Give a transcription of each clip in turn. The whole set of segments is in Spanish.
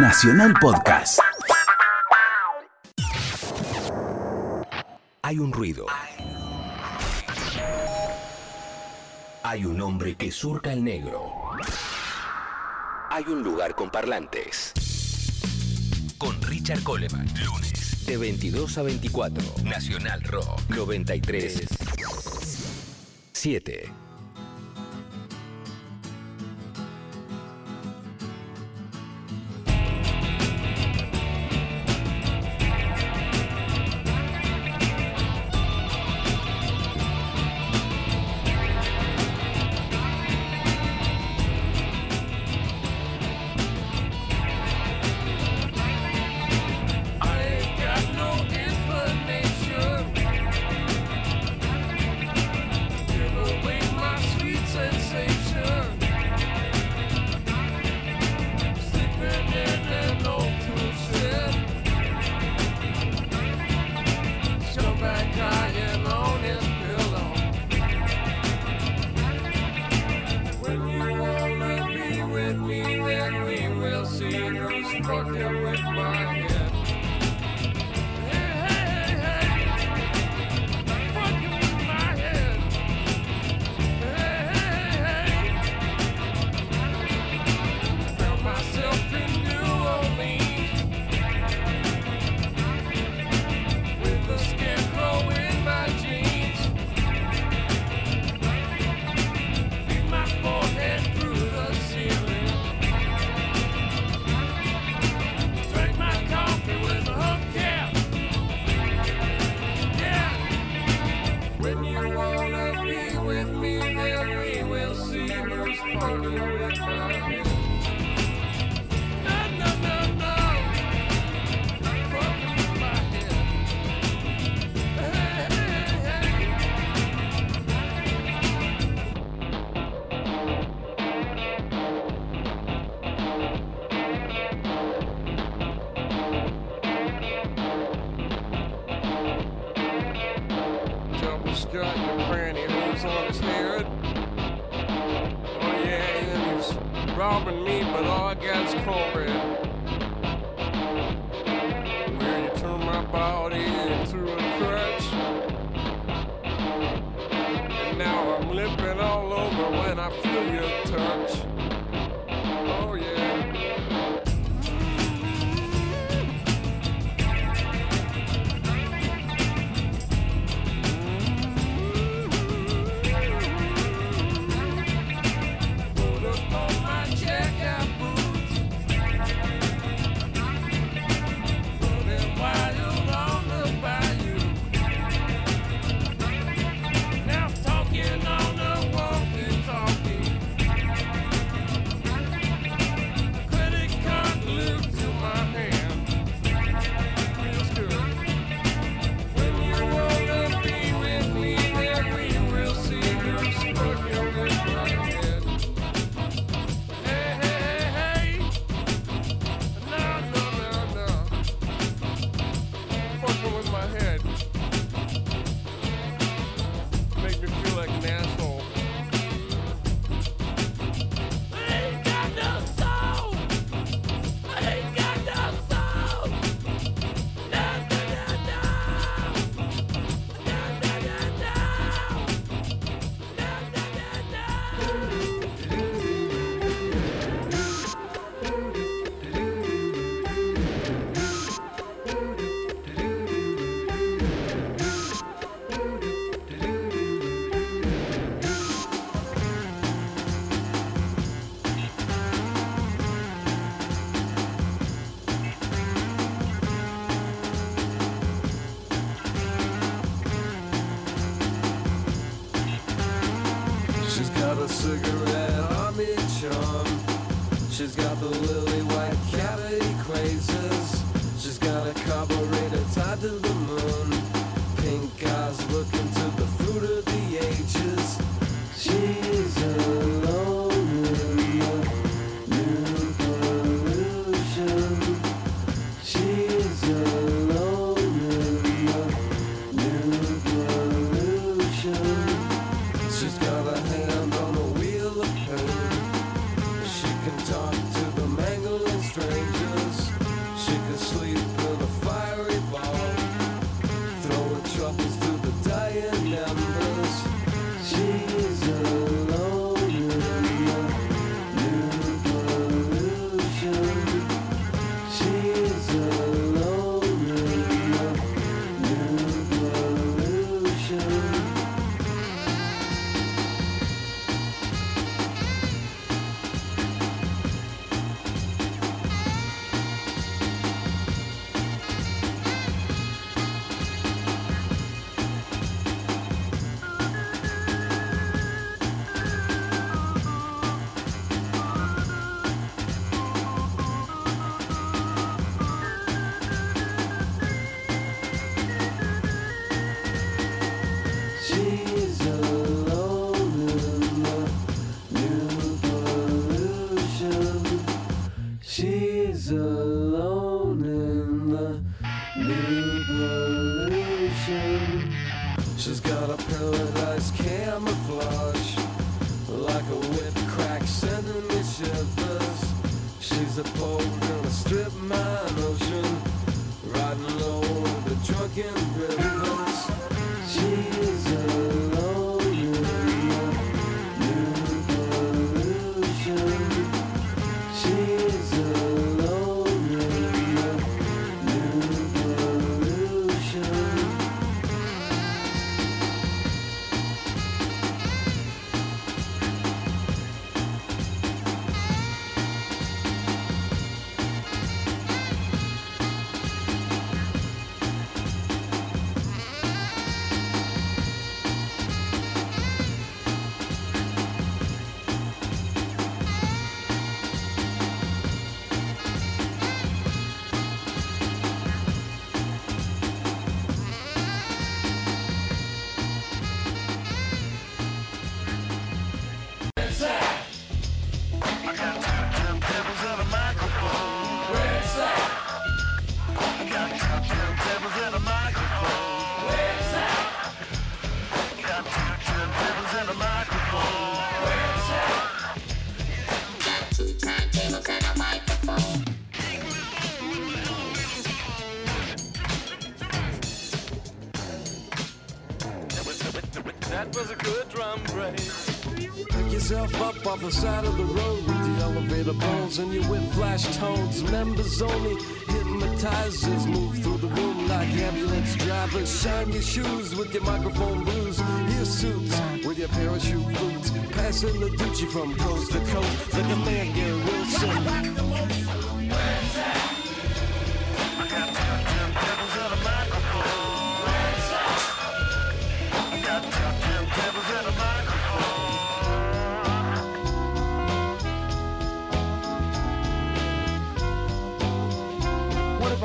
Nacional Podcast. Hay un ruido. Hay un hombre que surca el negro. Hay un lugar con parlantes. Con Richard Coleman. Lunes. De 22 a 24. Nacional Rock. 93. 7. Yeah. a carburetor tied to the moon. Pink eyes looking to the up off the side of the road with the elevator bones and your whip flash tones. Members only hypnotizers move through the room like ambulance drivers. Shine your shoes with your microphone blues. Your suits with your parachute boots. Passing the Gucci from coast to coast like a man Wilson.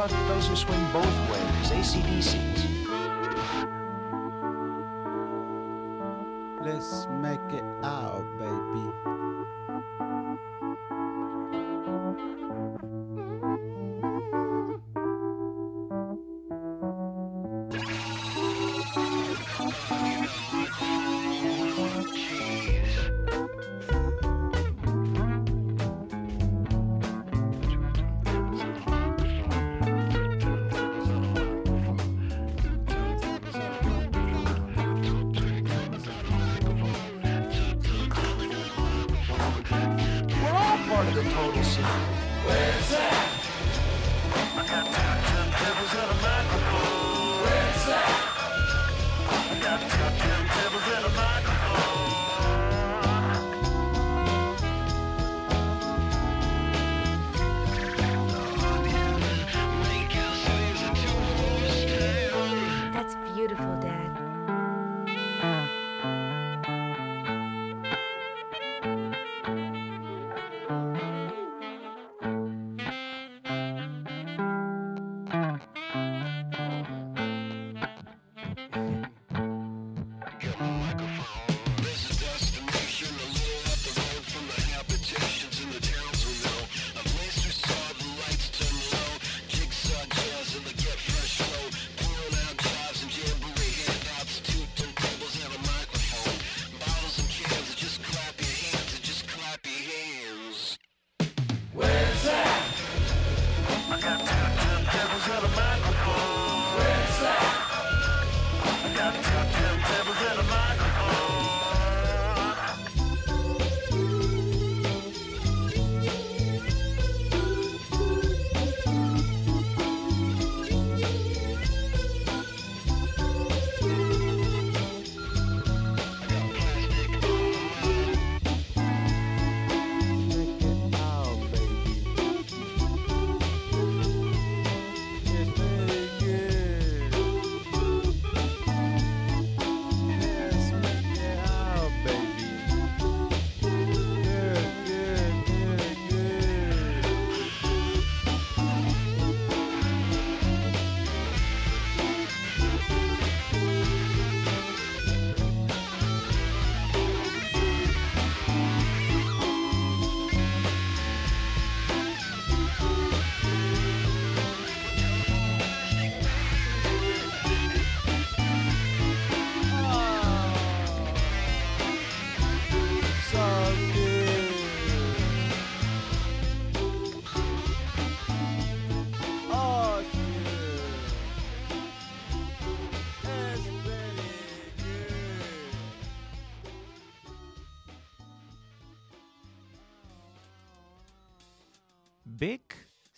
Those who doesn't swing both ways. ACDC's. love.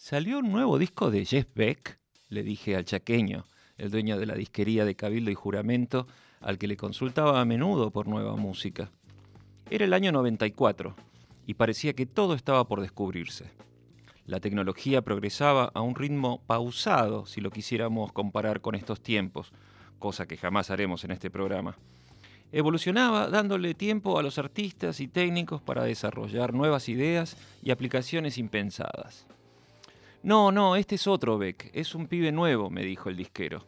¿Salió un nuevo disco de Jeff Beck? Le dije al chaqueño, el dueño de la disquería de Cabildo y Juramento, al que le consultaba a menudo por nueva música. Era el año 94 y parecía que todo estaba por descubrirse. La tecnología progresaba a un ritmo pausado si lo quisiéramos comparar con estos tiempos, cosa que jamás haremos en este programa. Evolucionaba dándole tiempo a los artistas y técnicos para desarrollar nuevas ideas y aplicaciones impensadas. No, no, este es otro Beck, es un pibe nuevo, me dijo el disquero.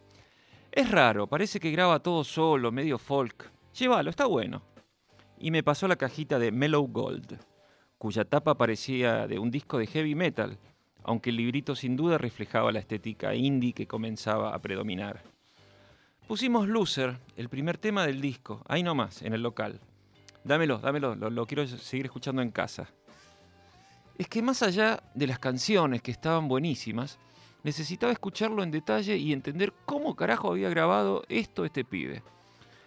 Es raro, parece que graba todo solo, medio folk. Llévalo, está bueno. Y me pasó la cajita de Mellow Gold, cuya tapa parecía de un disco de heavy metal, aunque el librito sin duda reflejaba la estética indie que comenzaba a predominar. Pusimos Loser, el primer tema del disco, ahí nomás, en el local. Dámelo, dámelo, lo, lo quiero seguir escuchando en casa. Es que más allá de las canciones que estaban buenísimas, necesitaba escucharlo en detalle y entender cómo carajo había grabado esto este pibe.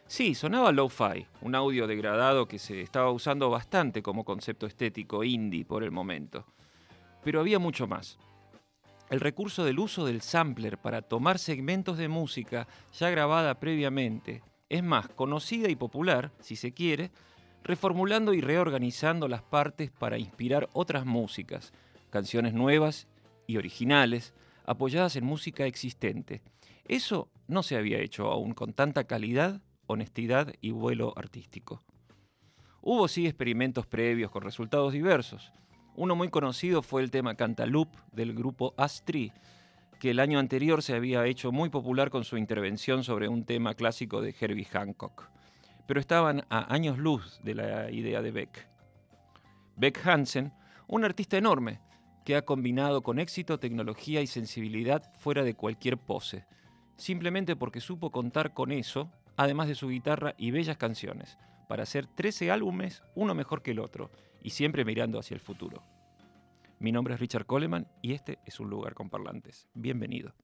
Sí, sonaba lo-fi, un audio degradado que se estaba usando bastante como concepto estético indie por el momento. Pero había mucho más. El recurso del uso del sampler para tomar segmentos de música ya grabada previamente, es más, conocida y popular, si se quiere, reformulando y reorganizando las partes para inspirar otras músicas, canciones nuevas y originales, apoyadas en música existente. Eso no se había hecho aún con tanta calidad, honestidad y vuelo artístico. Hubo sí experimentos previos con resultados diversos. Uno muy conocido fue el tema Cantaloupe del grupo Astri, que el año anterior se había hecho muy popular con su intervención sobre un tema clásico de Herbie Hancock. Pero estaban a años luz de la idea de Beck. Beck Hansen, un artista enorme, que ha combinado con éxito tecnología y sensibilidad fuera de cualquier pose, simplemente porque supo contar con eso, además de su guitarra y bellas canciones, para hacer 13 álbumes, uno mejor que el otro, y siempre mirando hacia el futuro. Mi nombre es Richard Coleman y este es un lugar con parlantes. Bienvenido.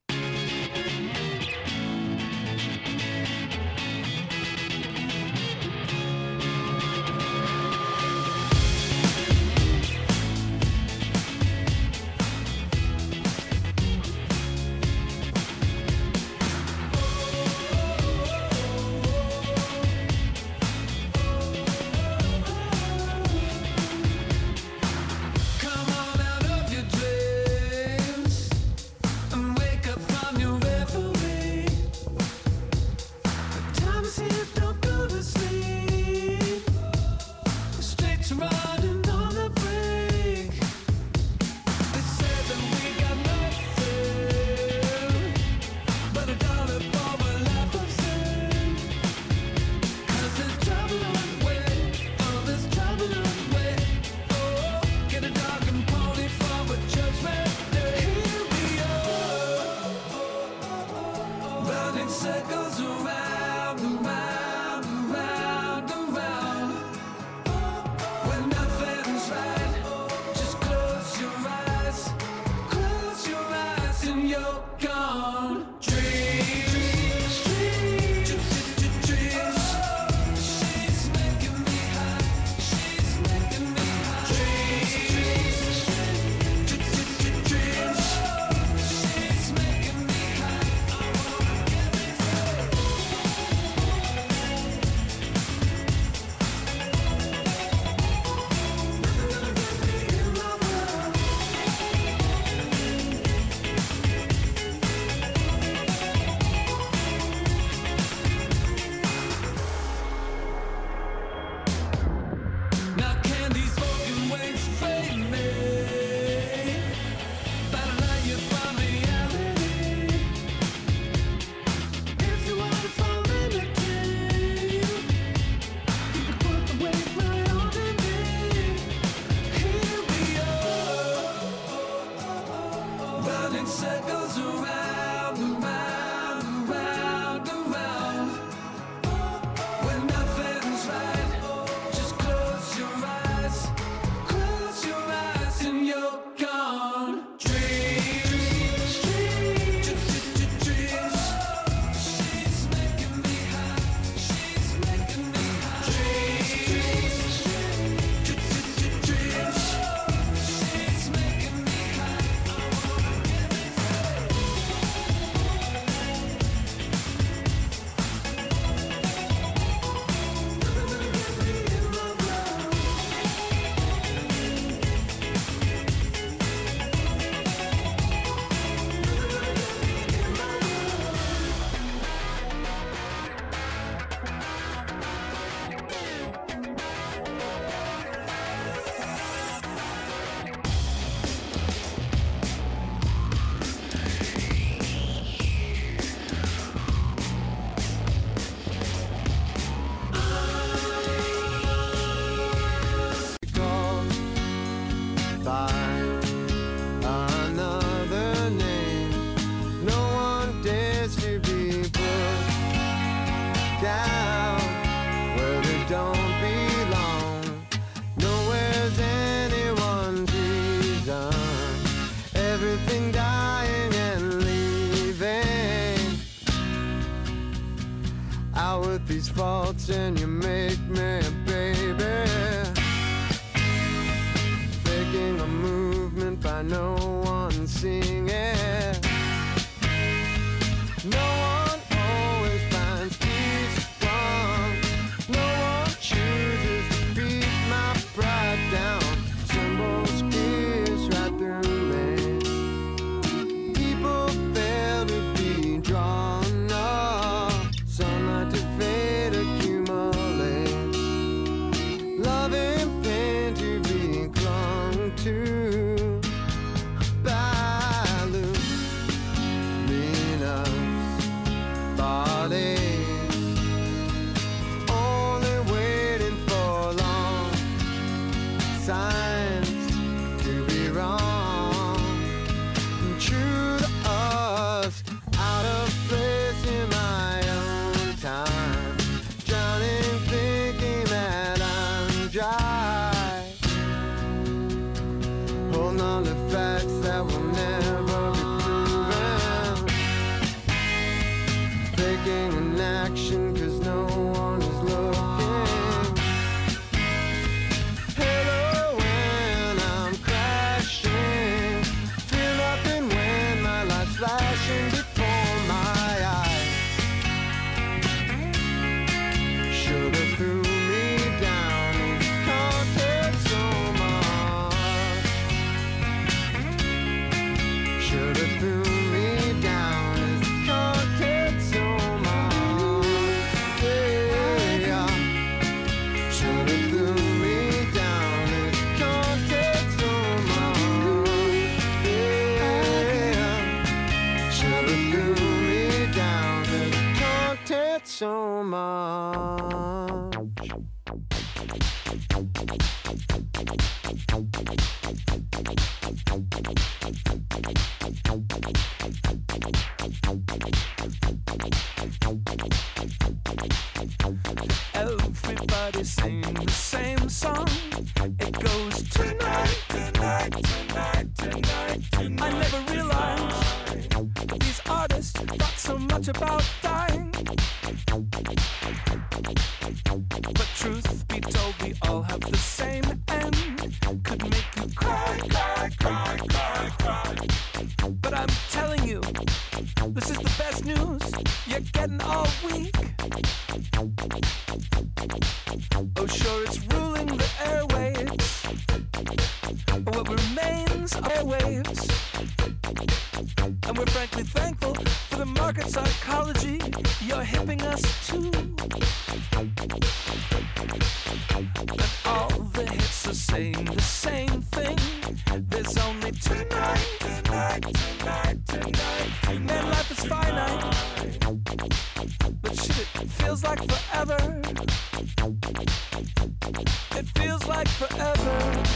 is thought so much about dying. But truth be told, we all have the same end. Could make you cry, cry, cry, cry, cry. But I'm telling you, this is the best news you're getting all week. Oh, sure, it's ruling the airwaves. What remains are waves and we're frankly thankful for the market psychology you're helping us to. And all the hits are saying the same thing. There's only tonight, tonight, tonight, tonight. tonight Man, life is finite, but shit, it feels like forever. It feels like forever.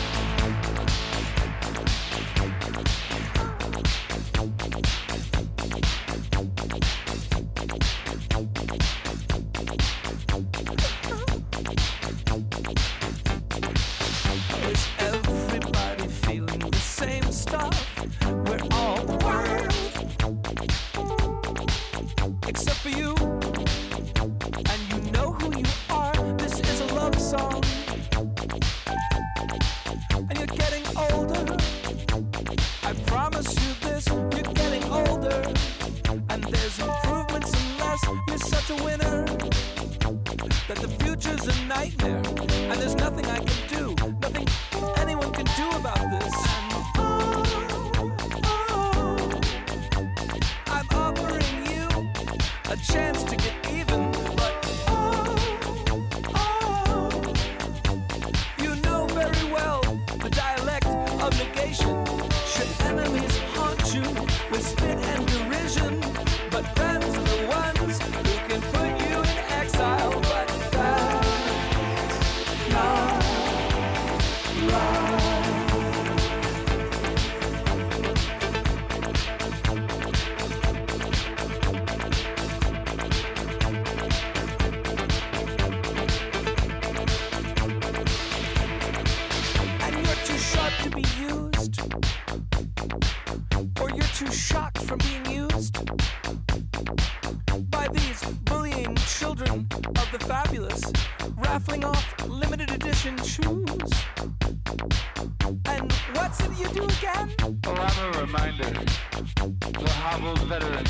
Veteran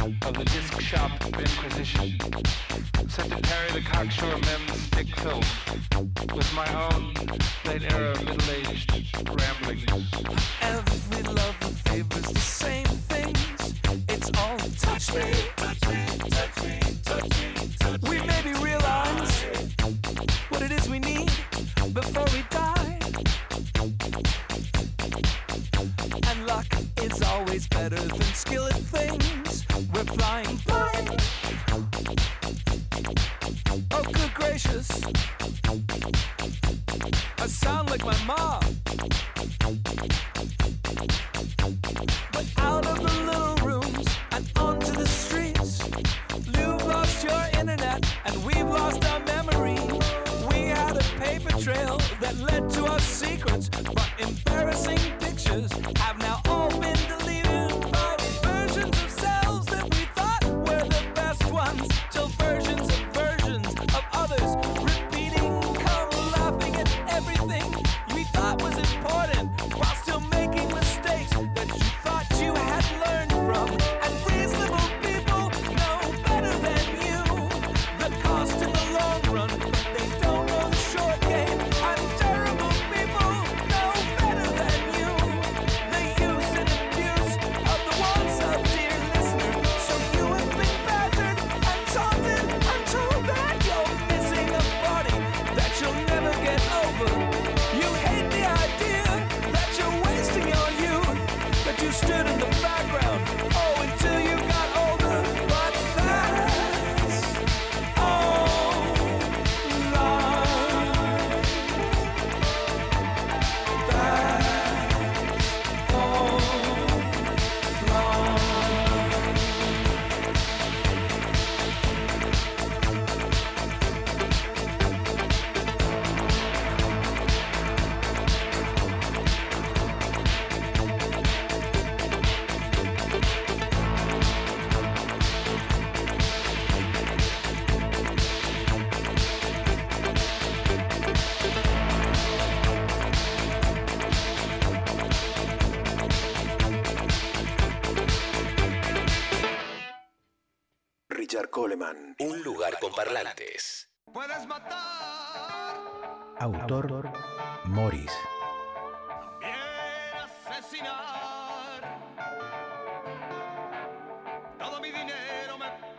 of the disc shop inquisition. Set to carry the cocksure mem's stick film with my own late era middle-aged ramblings. Every love favors the same things. It's all touch me, touch me, me, touch me. We maybe realize what it is we need before we die. Gracious. I sound like my mom. But out of the little rooms and onto the streets. You've lost your internet and we've lost our memory. We had a paper trail that led to our secrets, but embarrassing pictures have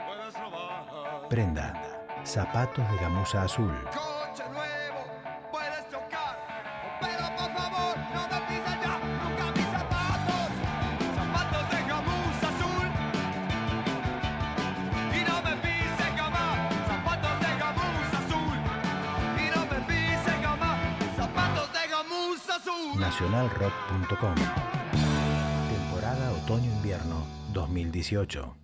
puedes robar. Prenda. Zapatos de gamuza azul. Temporada otoño-invierno 2018.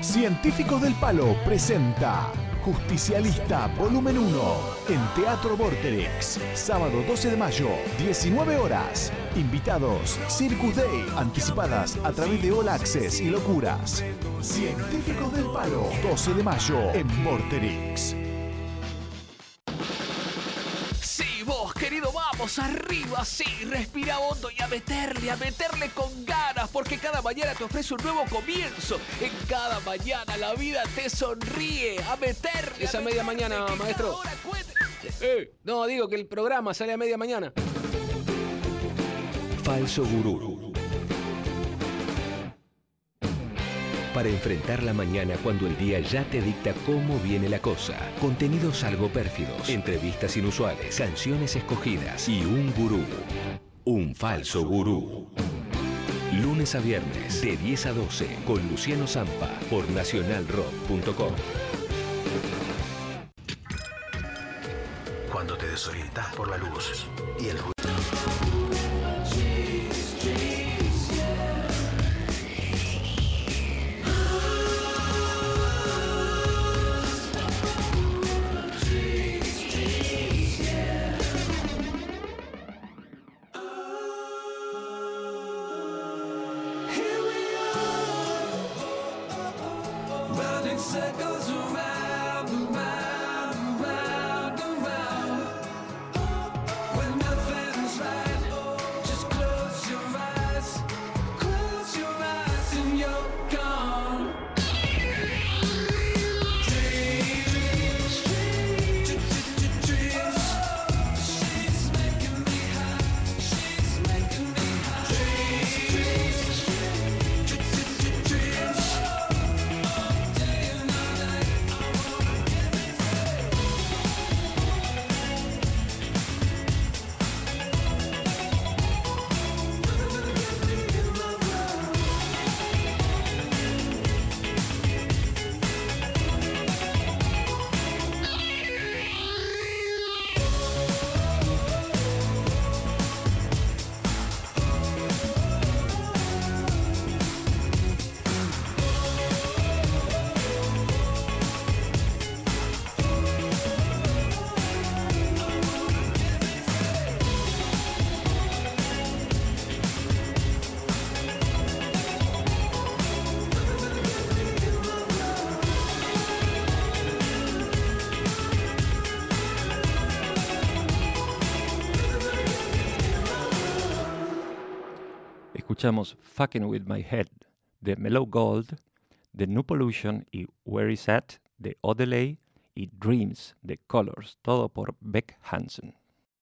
Científicos del Palo presenta Justicialista Volumen 1 en Teatro Vorterix. Sábado 12 de mayo, 19 horas. Invitados, Circus Day, anticipadas a través de All Access y Locuras. Científicos del Palo, 12 de mayo en Vorterix. Arriba, sí, respira hondo y a meterle, a meterle con ganas, porque cada mañana te ofrece un nuevo comienzo. En cada mañana la vida te sonríe, a meterle. Esa a media mañana, maestro. Eh, no, digo que el programa sale a media mañana. Falso Gurú. Para enfrentar la mañana cuando el día ya te dicta cómo viene la cosa. Contenidos algo pérfidos, entrevistas inusuales, canciones escogidas y un gurú. Un falso gurú. Lunes a viernes, de 10 a 12, con Luciano Zampa, por nacionalrock.com. Cuando te desorientas por la luz y el ruido. Escuchamos Fucking With My Head de Mellow Gold, The New Pollution y Where Is At de Odelay y Dreams de Colors, todo por Beck Hansen.